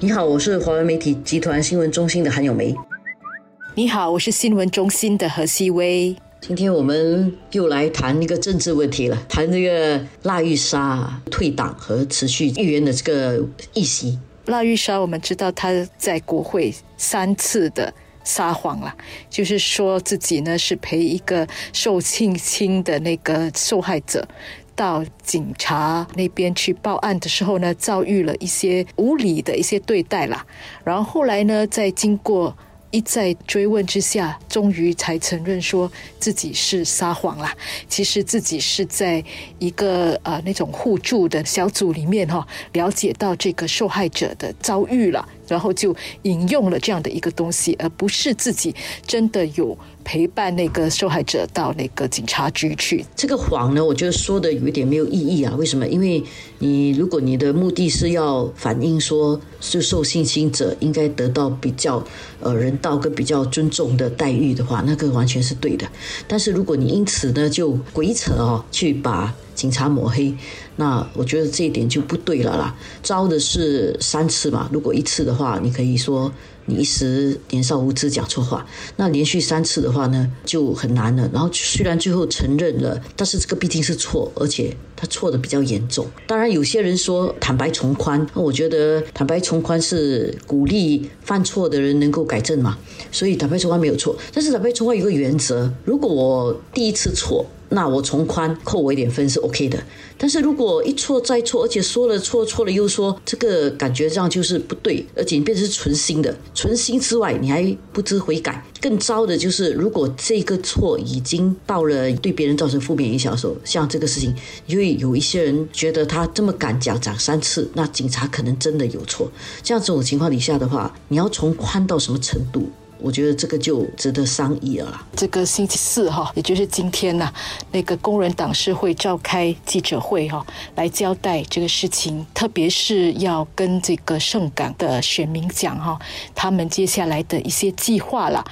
你好，我是华为媒体集团新闻中心的韩永梅。你好，我是新闻中心的何希薇。今天我们又来谈一个政治问题了，谈这个腊玉莎退党和持续议员的这个议席。腊玉莎，我们知道他在国会三次的撒谎了，就是说自己呢是陪一个受性侵的那个受害者到警察那边去报案的时候呢，遭遇了一些无理的一些对待啦。然后后来呢，在经过一再追问之下，终于才承认说自己是撒谎啦。其实自己是在一个呃那种互助的小组里面哈，了解到这个受害者的遭遇了，然后就引用了这样的一个东西，而不是自己真的有陪伴那个受害者到那个警察局去。这个谎呢，我觉得说的有一点没有意义啊。为什么？因为你如果你的目的是要反映说，是受性侵者应该得到比较呃人道跟比较尊重的待遇的话，那个完全是对的。但是如果你因此呢就鬼扯哦，去把警察抹黑，那我觉得这一点就不对了啦。招的是三次嘛，如果一次的话，你可以说你一时年少无知讲错话。那连续三次的话呢，就很难了。然后虽然最后承认了，但是这个毕竟是错，而且他错的比较严重。当然有些人说坦白从宽，那我觉得坦白从宽是鼓励犯错的人能够改正嘛，所以坦白从宽没有错。但是坦白从宽有个原则，如果我第一次错。那我从宽扣我一点分是 OK 的，但是如果一错再错，而且说了错错了又说，这个感觉上就是不对，而且你变成是存心的，存心之外你还不知悔改，更糟的就是如果这个错已经到了对别人造成负面影响的时候，像这个事情，因为有一些人觉得他这么敢讲讲三次，那警察可能真的有错，这样这种情况底下的话，你要从宽到什么程度？我觉得这个就值得商议了。这个星期四哈，也就是今天呐，那个工人党是会召开记者会哈，来交代这个事情，特别是要跟这个盛港的选民讲哈，他们接下来的一些计划了。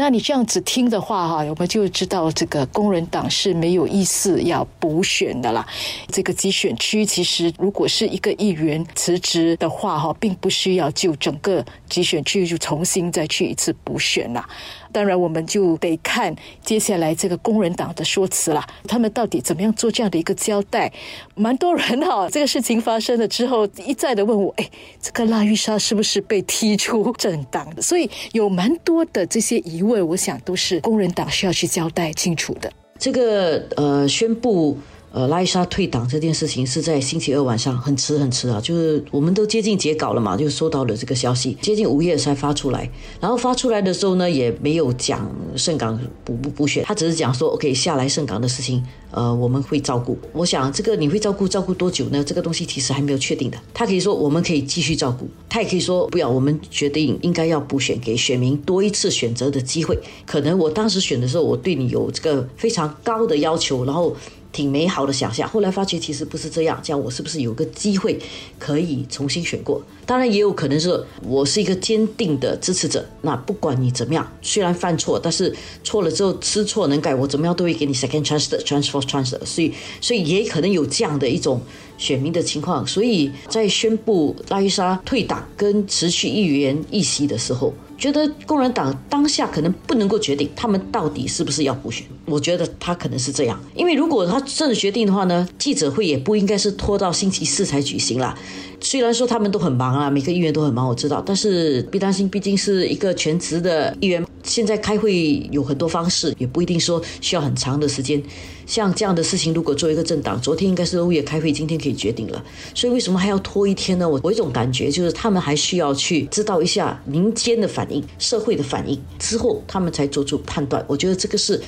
那你这样子听的话哈，我们就知道这个工人党是没有意思要补选的啦。这个集选区其实如果是一个议员辞职的话哈，并不需要就整个集选区就重新再去一次补选啦。当然，我们就得看接下来这个工人党的说辞了，他们到底怎么样做这样的一个交代？蛮多人哈，这个事情发生了之后，一再的问我，哎，这个拉玉莎是不是被踢出政党的？所以有蛮多的这些疑问，我想都是工人党需要去交代清楚的。这个呃，宣布。呃，拉伊莎退党这件事情是在星期二晚上，很迟很迟啊，就是我们都接近截稿了嘛，就收到了这个消息，接近午夜才发出来。然后发出来的时候呢，也没有讲圣港补不补选，他只是讲说，OK，下来圣港的事情，呃，我们会照顾。我想这个你会照顾照顾多久呢？这个东西其实还没有确定的。他可以说我们可以继续照顾，他也可以说不要，我们决定应该要补选，给选民多一次选择的机会。可能我当时选的时候，我对你有这个非常高的要求，然后。挺美好的想象，后来发觉其实不是这样。这样我是不是有个机会可以重新选过？当然也有可能是我是一个坚定的支持者。那不管你怎么样，虽然犯错，但是错了之后知错能改，我怎么样都会给你 second chance 的 transfer chance。所以，所以也可能有这样的一种选民的情况。所以在宣布拉伊莎退党跟持续议员议席的时候。觉得工人党当下可能不能够决定他们到底是不是要补选，我觉得他可能是这样，因为如果他真的决定的话呢，记者会也不应该是拖到星期四才举行啦。虽然说他们都很忙啊，每个议员都很忙，我知道，但是别担心毕竟是一个全职的议员，现在开会有很多方式，也不一定说需要很长的时间。像这样的事情，如果作为一个政党，昨天应该是欧也开会，今天可以决定了，所以为什么还要拖一天呢？我我一种感觉就是他们还需要去知道一下民间的反社会的反应之后，他们才做出判断。我觉得这个是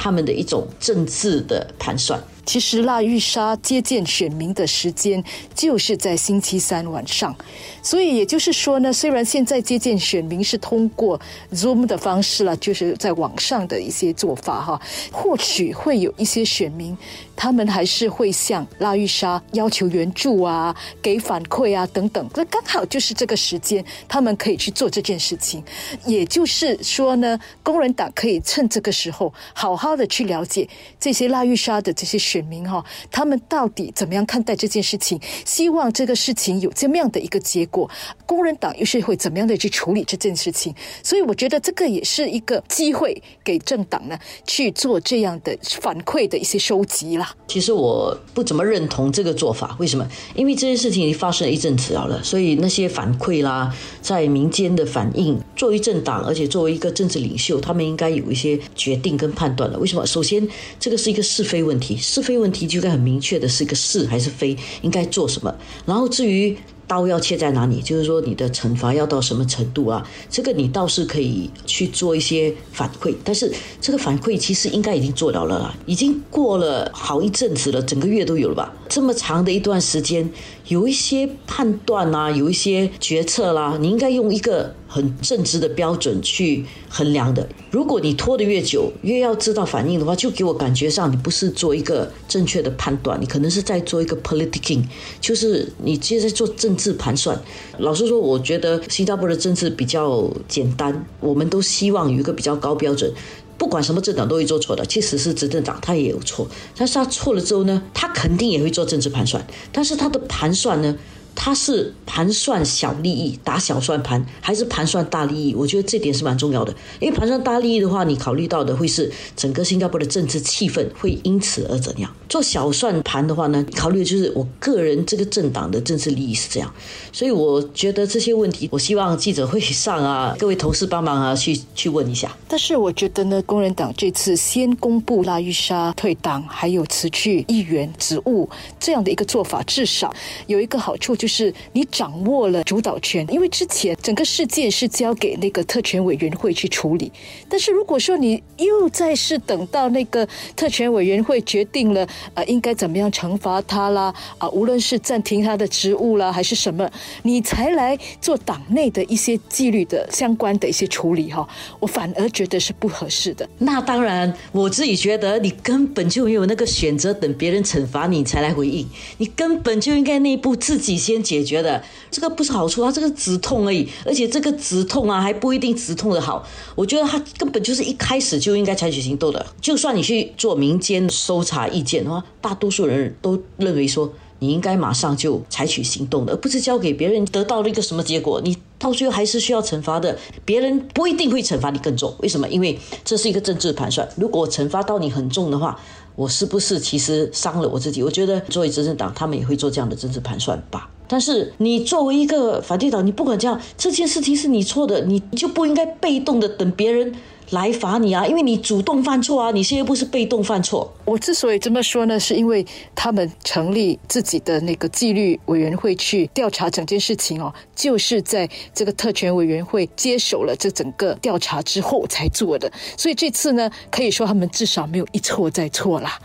他们的一种政治的盘算。其实拉玉莎接见选民的时间就是在星期三晚上，所以也就是说呢，虽然现在接见选民是通过 Zoom 的方式了，就是在网上的一些做法哈，或许会有一些选民，他们还是会向拉玉莎要求援助啊、给反馈啊等等，那刚好就是这个时间，他们可以去做这件事情。也就是说呢，工人党可以趁这个时候好好。好的去了解这些拉玉沙的这些选民哈，他们到底怎么样看待这件事情？希望这个事情有这么样的一个结果，工人党又是会怎么样的去处理这件事情？所以我觉得这个也是一个机会给政党呢去做这样的反馈的一些收集啦。其实我不怎么认同这个做法，为什么？因为这件事情发生了一阵子了，所以那些反馈啦，在民间的反应，作为政党，而且作为一个政治领袖，他们应该有一些决定跟判断了。为什么？首先，这个是一个是非问题，是非问题就应该很明确的是一个是还是非，应该做什么。然后至于。刀要切在哪里？就是说你的惩罚要到什么程度啊？这个你倒是可以去做一些反馈，但是这个反馈其实应该已经做到了啦，已经过了好一阵子了，整个月都有了吧？这么长的一段时间。有一些判断啊，有一些决策啦，你应该用一个很正直的标准去衡量的。如果你拖得越久，越要知道反应的话，就给我感觉上你不是做一个正确的判断，你可能是在做一个 politicking，就是你接着做政治盘算。老实说，我觉得新加坡的政治比较简单，我们都希望有一个比较高标准。不管什么政党都会做错的，即使是执政党，他也有错。但是他错了之后呢，他肯定也会做政治盘算。但是他的盘算呢？他是盘算小利益打小算盘，还是盘算大利益？我觉得这点是蛮重要的。因为盘算大利益的话，你考虑到的会是整个新加坡的政治气氛会因此而怎样？做小算盘的话呢，考虑就是我个人这个政党的政治利益是这样。所以我觉得这些问题，我希望记者会上啊，各位同事帮忙啊，去去问一下。但是我觉得呢，工人党这次先公布拉玉莎退党，还有辞去议员职务这样的一个做法，至少有一个好处就。是你掌握了主导权，因为之前整个事件是交给那个特权委员会去处理。但是如果说你又再是等到那个特权委员会决定了，呃，应该怎么样惩罚他啦，啊，无论是暂停他的职务啦，还是什么，你才来做党内的一些纪律的相关的一些处理哈，我反而觉得是不合适的。那当然，我自己觉得你根本就没有那个选择，等别人惩罚你才来回应，你根本就应该内部自己先。解决的这个不是好处啊，这个止痛而已，而且这个止痛啊还不一定止痛的好。我觉得他根本就是一开始就应该采取行动的。就算你去做民间搜查意见的话，大多数人都认为说你应该马上就采取行动的，而不是交给别人得到了一个什么结果，你到最后还是需要惩罚的。别人不一定会惩罚你更重，为什么？因为这是一个政治盘算。如果惩罚到你很重的话，我是不是其实伤了我自己？我觉得作为执政党，他们也会做这样的政治盘算吧。但是你作为一个反对党，你不管这样，这件事情是你错的，你就不应该被动的等别人。来罚你啊！因为你主动犯错啊，你现在不是被动犯错。我之所以这么说呢，是因为他们成立自己的那个纪律委员会去调查整件事情哦，就是在这个特权委员会接手了这整个调查之后才做的。所以这次呢，可以说他们至少没有一错再错啦，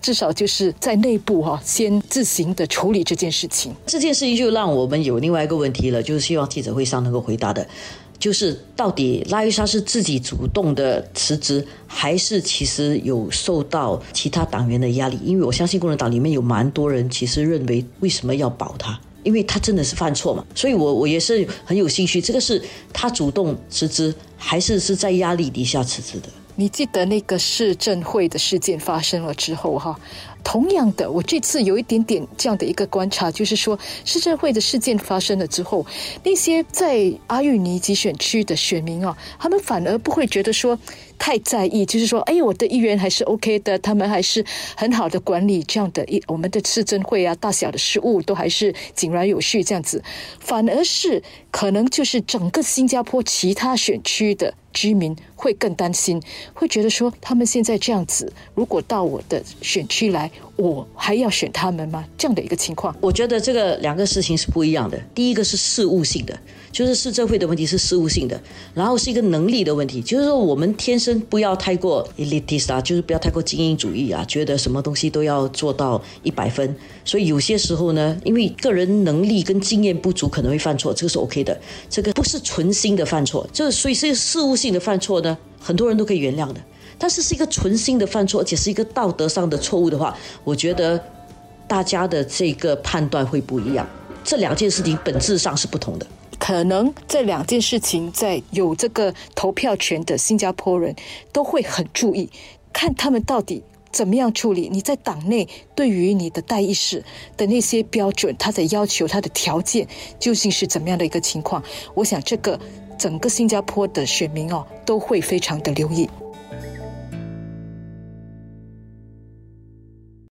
至少就是在内部哈先自行的处理这件事情。这件事情就让我们有另外一个问题了，就是希望记者会上能够回答的。就是到底拉伊莎是自己主动的辞职，还是其实有受到其他党员的压力？因为我相信共产党里面有蛮多人其实认为，为什么要保他？因为他真的是犯错嘛。所以我我也是很有兴趣，这个是他主动辞职，还是是在压力底下辞职的？你记得那个市政会的事件发生了之后哈？同样的，我这次有一点点这样的一个观察，就是说市政会的事件发生了之后，那些在阿育尼集选区的选民啊，他们反而不会觉得说太在意，就是说，哎，我的议员还是 OK 的，他们还是很好的管理这样的一我们的市政会啊，大小的事务都还是井然有序这样子，反而是可能就是整个新加坡其他选区的居民会更担心，会觉得说他们现在这样子，如果到我的选区来。我还要选他们吗？这样的一个情况，我觉得这个两个事情是不一样的。第一个是事务性的，就是市政会的问题是事务性的，然后是一个能力的问题，就是说我们天生不要太过 elitist 啊，就是不要太过精英主义啊，觉得什么东西都要做到一百分。所以有些时候呢，因为个人能力跟经验不足，可能会犯错，这个是 OK 的。这个不是存心的犯错，这所以是事务性的犯错呢，很多人都可以原谅的。但是是一个存心的犯错，而且是一个道德上的错误的话，我觉得大家的这个判断会不一样。这两件事情本质上是不同的。可能这两件事情，在有这个投票权的新加坡人都会很注意，看他们到底怎么样处理。你在党内对于你的代议士的那些标准，他的要求，他的条件究竟是怎么样的一个情况？我想这个整个新加坡的选民哦都会非常的留意。